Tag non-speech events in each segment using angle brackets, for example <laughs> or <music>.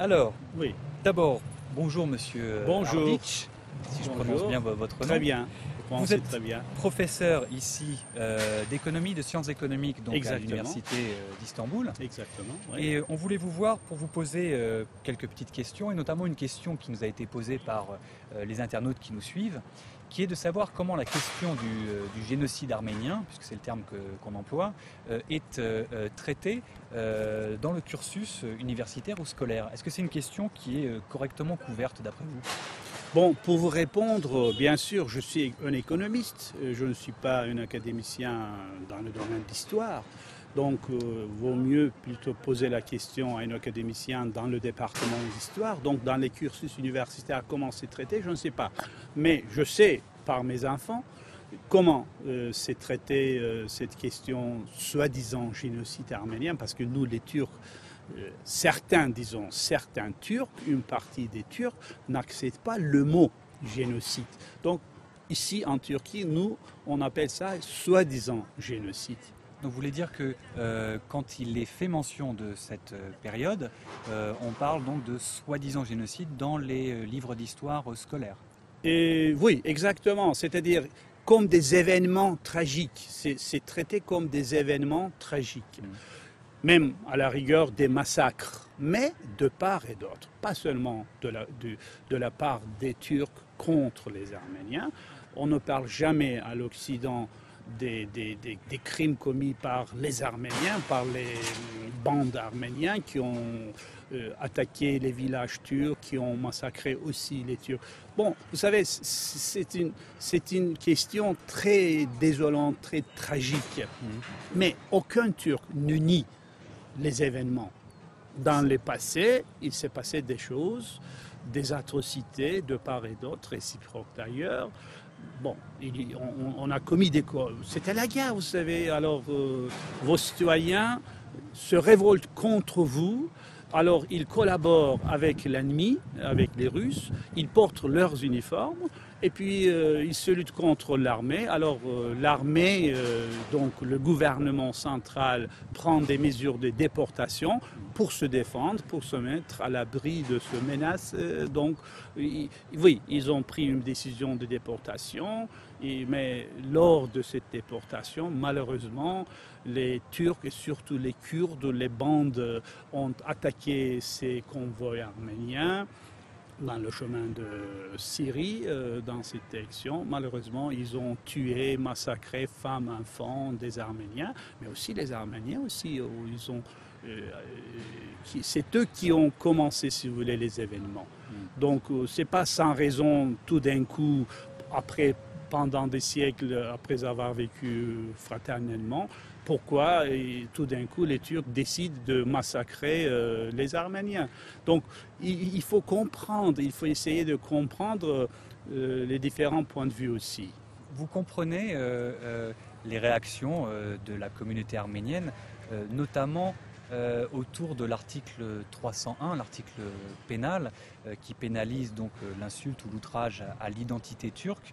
Alors, Oui, d'abord, bonjour monsieur Bonjour. Si je prononce bien vo- votre nom. très bien. Pense Vous êtes- très bien. Professeur ici euh, d'économie, de sciences économiques donc à l'université euh, d'Istanbul. Exactement. oui. Et euh, on voulait vous voir pour vous poser euh, quelques petites questions, et notamment une question qui nous a été posée par euh, les internautes qui nous suivent, qui est de savoir comment la question du, du génocide arménien, puisque c'est le terme qu'on emploie, est traitée dans le cursus universitaire ou scolaire. Est-ce que c'est une question qui est correctement couverte d'après vous? Bon, pour vous répondre, bien sûr, je suis un économiste. Euh, Je ne suis pas un académicien dans le domaine d'histoire. Donc, euh, vaut mieux plutôt poser la question à un académicien dans le département d'histoire. Donc, dans les cursus universitaires, comment c'est traité, je ne sais pas. Mais je sais, par mes enfants, comment euh, c'est traité euh, cette question soi-disant génocide arménien, parce que nous, les Turcs, euh, certains, disons, certains Turcs, une partie des Turcs, n'acceptent pas le mot génocide. Donc, ici en Turquie, nous, on appelle ça soi-disant génocide. Donc vous voulez dire que euh, quand il est fait mention de cette euh, période, euh, on parle donc de soi-disant génocide dans les livres d'histoire scolaires. Et oui, exactement. C'est-à-dire comme des événements tragiques. C'est c'est traité comme des événements tragiques. Mm. Même à la rigueur des massacres, mais de part et d'autre. Pas seulement de la, du- de la part des Turcs contre les Arméniens. On ne parle jamais à l'Occident des, des- des- des crimes commis par les Arméniens, par les bandes arméniens qui ont euh, attaqué les villages turcs, qui ont massacré aussi les Turcs. Bon, vous savez, c'est une, c'est une question très désolante, très tragique. Mais aucun Turc ne nie les événements. Dans le passé, il s'est passé des choses, des atrocités de part et d'autre, réciproques d'ailleurs. Bon, on, a commis des... C'était la guerre, vous savez. Alors, euh, vos citoyens se révoltent contre vous. Alors, ils collaborent avec l'ennemi, avec les Russes. Ils portent leurs uniformes. Et puis, euh, ils se luttent contre l'armée. Alors, euh, l'armée, euh, donc le gouvernement central, prend des mesures de déportation pour se défendre, pour se mettre à l'abri de ce menace. Donc, oui, ils ont pris une décision de déportation. Mais lors de cette déportation, malheureusement, les Turcs et surtout les Kurdes, les bandes euh, ont attaqué ces convois arméniens dans le chemin de Syrie, euh, dans cette direction. Malheureusement, ils ont tué, massacré femmes, enfants des Arméniens, mais aussi les Arméniens aussi, où ils ont, euh, c'est eux qui ont commencé, si vous voulez, les événements. Donc, euh, c'est pas sans raison, tout d'un coup, après, pendant des siècles, après avoir vécu fraternellement, pourquoi tout d'un coup les Turcs décident de massacrer euh, les Arméniens. Donc il, faut comprendre, il faut essayer de comprendre euh, les différents points de vue aussi. Vous comprenez euh, les réactions de la communauté arménienne, notamment autour de l'article 301, l'article pénal, qui pénalise donc l'insulte ou l'outrage à l'identité turque.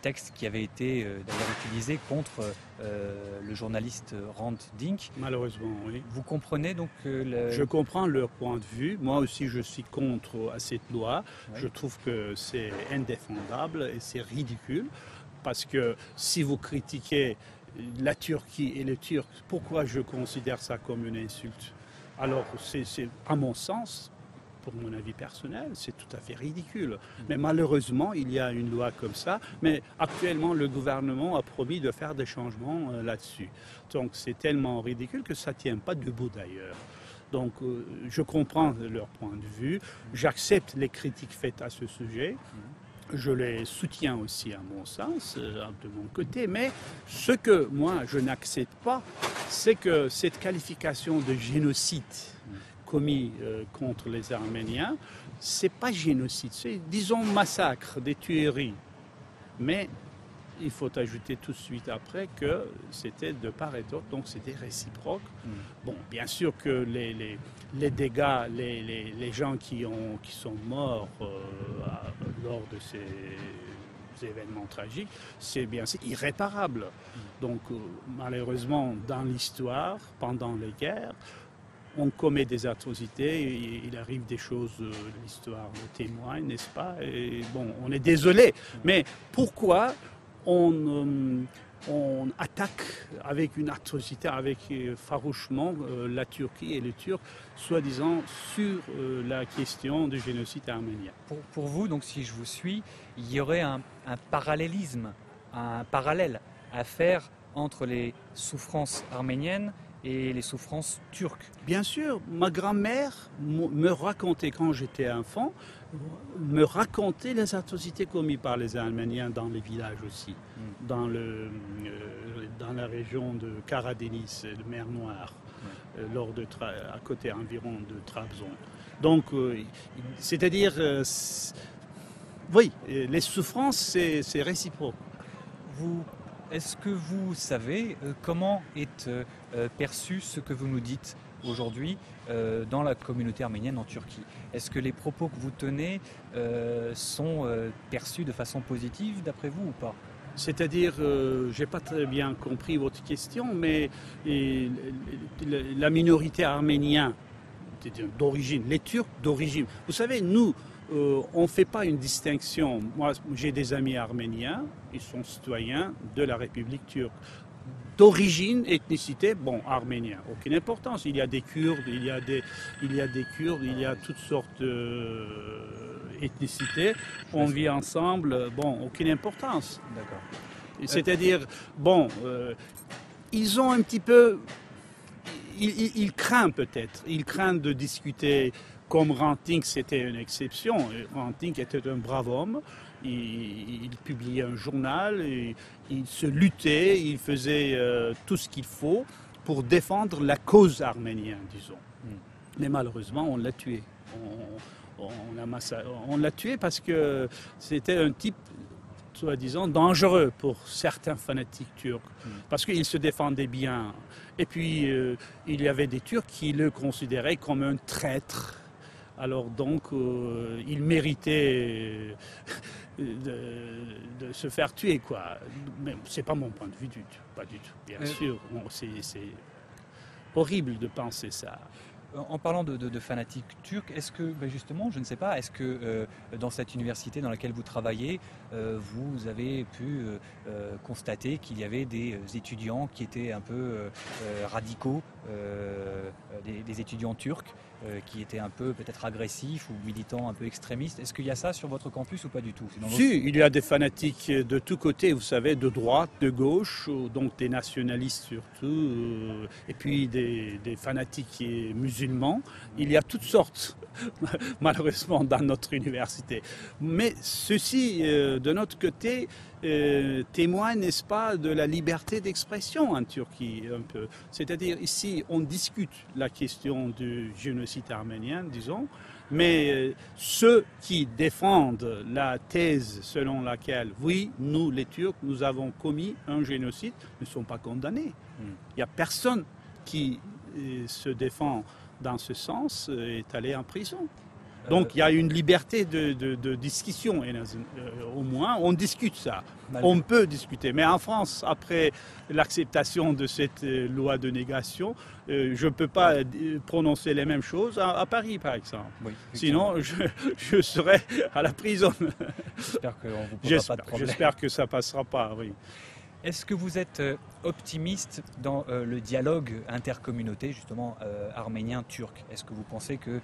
Texte qui avait été euh, d'ailleurs utilisé contre euh, le journaliste Rand Dink. Malheureusement, oui. Vous comprenez donc le... Je comprends leur point de vue. Moi aussi, je suis contre à cette loi. Ouais. Je trouve que c'est indéfendable et c'est ridicule. Parce que si vous critiquez la Turquie et les Turcs, pourquoi je considère ça comme une insulte? Alors, c'est- à mon sens, mon avis personnel, c'est tout à fait ridicule. Mais malheureusement, il y a une loi comme ça. Mais actuellement, le gouvernement a promis de faire des changements euh, là-dessus. Donc, c'est tellement ridicule que ça ne tient pas debout d'ailleurs. Donc, euh, je comprends leur point de vue. J'accepte les critiques faites à ce sujet. Je les soutiens aussi à mon sens, euh, de mon côté. Mais ce que moi, je n'accepte pas, c'est que cette qualification de génocide commis euh, contre les Arméniens, c'est pas génocide, c'est disons massacre, des tueries. Mais il faut ajouter tout de suite après que c'était de part et d'autre, donc c'était réciproque. Mm. Bon, bien sûr que les, les, les dégâts, les, les, les gens qui, ont, qui sont morts euh, à- lors de ces événements tragiques, c'est bien c'est irréparable. Donc euh, malheureusement, dans l'histoire, pendant les guerres, on commet des atrocités, il arrive des choses, euh, l'histoire le témoigne, n'est-ce pas? Bon, on est désolé, mais pourquoi on, euh, attaque avec une atrocité, avec euh, farouchement la Turquie et les Turcs, soi-disant sur la question du génocide arménien? Pour, vous, donc si je vous suis, il y aurait un parallélisme, un parallèle à faire entre les souffrances arméniennes et les souffrances turques. Bien sûr, ma grand-mère me racontait quand j'étais enfant, me racontait les atrocités commises par les Arméniens dans les villages aussi, hmm. dans, le, euh, dans la région de Karadeniz, de mer Noire, euh, lors de à côté environ de Trabzon. Donc, euh, c'est-à-dire, oui, les souffrances, c'est réciproque. Vous est-ce que vous savez euh, comment est euh, euh, perçu ce que vous nous dites aujourd'hui dans la communauté arménienne en Turquie? Est-ce que les propos que vous tenez sont perçus de façon positive d'après vous ou pas? C'est-à-dire, je n'ai pas très bien compris votre question, mais la minorité arménienne d'origine, les Turcs d'origine. Vous savez, nous, euh, on ne fait pas une distinction. Moi, j'ai des amis arméniens, ils sont citoyens de la République turque. D'origine, ethnicité, bon, arménien, aucune importance. Il y a des Kurdes, il y a des, il y a des Kurdes, il y a toutes sortes d'ethnicités. On vit ensemble, bon, aucune importance. D'accord. C'est-à-dire, bon, euh, ils ont un petit peu ils, ils, craignent peut-être, ils craignent de discuter comme Ranting, c'était une exception. Ranting était un brave homme. Il, publiait un journal, il se luttait, il faisait euh, tout ce qu'il faut pour défendre la cause arménienne, disons. Hmm. Mais malheureusement, on l'a tué. On, l'a tué parce que c'était un type soi-disant dangereux pour certains fanatiques turcs, hmm. parce qu'il se défendait bien. Et puis, euh, il y avait des Turcs qui le considéraient comme un traître alors donc, euh, il méritait <laughs> de, se faire tuer, quoi. Mais c'est pas mon point de vue du tout, pas du tout. Bien euh. sûr, c'est horrible de penser ça. En parlant de, fanatiques turcs, est-ce que, ben justement, je ne sais pas, est-ce que euh, dans cette université dans laquelle vous travaillez, vous avez pu constater qu'il y avait des étudiants qui étaient un peu radicaux, des, étudiants turcs euh, qui étaient un peu peut-être agressifs ou militants un peu extrémistes. Est-ce qu'il y a ça sur votre campus ou pas du tout? Si, il y a des fanatiques de tous côtés, vous savez, de droite, de gauche, euh, donc des nationalistes surtout, euh, et puis des, des fanatiques musulmans. Il y a toutes sortes, <laughs> malheureusement, dans notre université. Mais ceci, de notre côté, euh, témoigne, n'est-ce pas, de la liberté d'expression en Turquie, un peu. C'est-à-dire, ici, on discute la question du génocide arménien, disons, mais euh, ceux qui défendent la thèse selon laquelle, oui, nous, les Turcs, nous avons commis un génocide, ne sont pas condamnés. Hmm. Il n'y a personne qui euh, se défend dans ce sens est allé en prison. Donc il y a une liberté de, discussion, euh, au moins on discute ça. On peut discuter. Mais en France, après l'acceptation de cette euh, loi de négation, euh, je ne peux pas prononcer les mêmes choses à, Paris, par exemple. Sinon, je, serai à la prison. J'espère que ça passera pas, oui. Est-ce que vous êtes euh, optimiste dans euh, le dialogue intercommunauté, justement euh, arménien-turc Est-ce que vous pensez que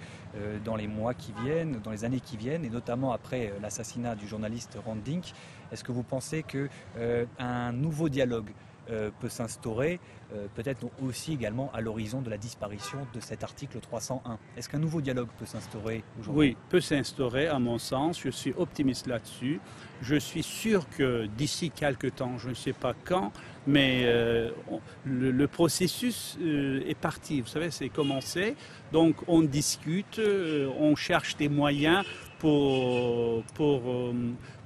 dans les mois qui viennent, dans les années qui viennent, et notamment après l'assassinat du journaliste Randink, est-ce que vous pensez qu'un nouveau dialogue peut s'instaurer, euh, peut-être aussi également à l'horizon de la disparition de cet article 301. Est-ce qu'un nouveau dialogue peut s'instaurer aujourd'hui? Oui, peut s'instaurer à mon sens. Je suis optimiste là-dessus. Je suis sûr que d'ici quelques temps, je ne sais pas quand, mais euh, le, processus est parti. Vous savez, c'est commencé. Donc on discute, on cherche des moyens pour, pour, euh,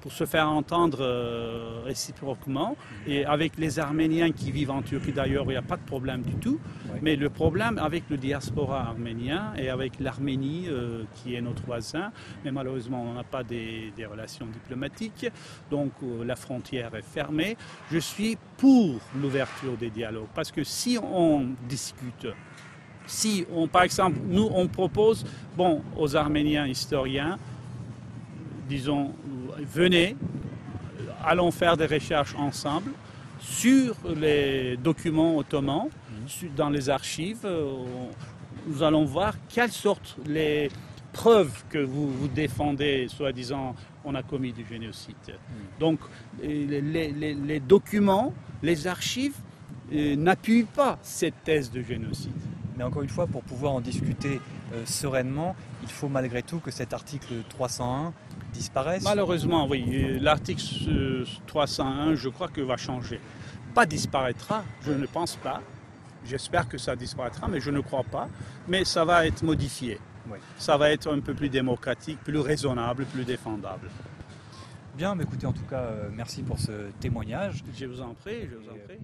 pour se faire entendre euh, réciproquement. Et avec les Arméniens qui vivent en Turquie d'ailleurs, il n'y a pas de problème du tout. Mais le problème avec le diaspora arménien et avec l'Arménie, euh, qui est notre voisin, mais malheureusement on n'a pas des, des, relations diplomatiques, donc la frontière est fermée. Je suis pour l'ouverture des dialogues, parce que si on discute Si, on, par exemple, nous, on propose, bon, aux Arméniens historiens, disons, venez, allons faire des recherches ensemble sur les documents ottomans, mhm. dans les archives. Euh, nous allons voir quelles sortent les preuves que vous, vous défendez, soi-disant, on a commis du génocide. Mhm. Donc, les, documents, les archives euh, n'appuient pas cette thèse de génocide. Mais encore une fois, pour pouvoir en discuter euh, sereinement, il faut malgré tout que cet article 301 Malheureusement, oui. L'article 301, je crois que va changer. Pas disparaîtra, je ne pense pas. J'espère que ça disparaîtra, mais je ne crois pas. Mais ça va être modifié. Ça va être un peu plus démocratique, plus raisonnable, plus défendable. Bien, mais écoutez, en tout cas, euh, merci pour ce témoignage. Je vous en prie, je vous en prie.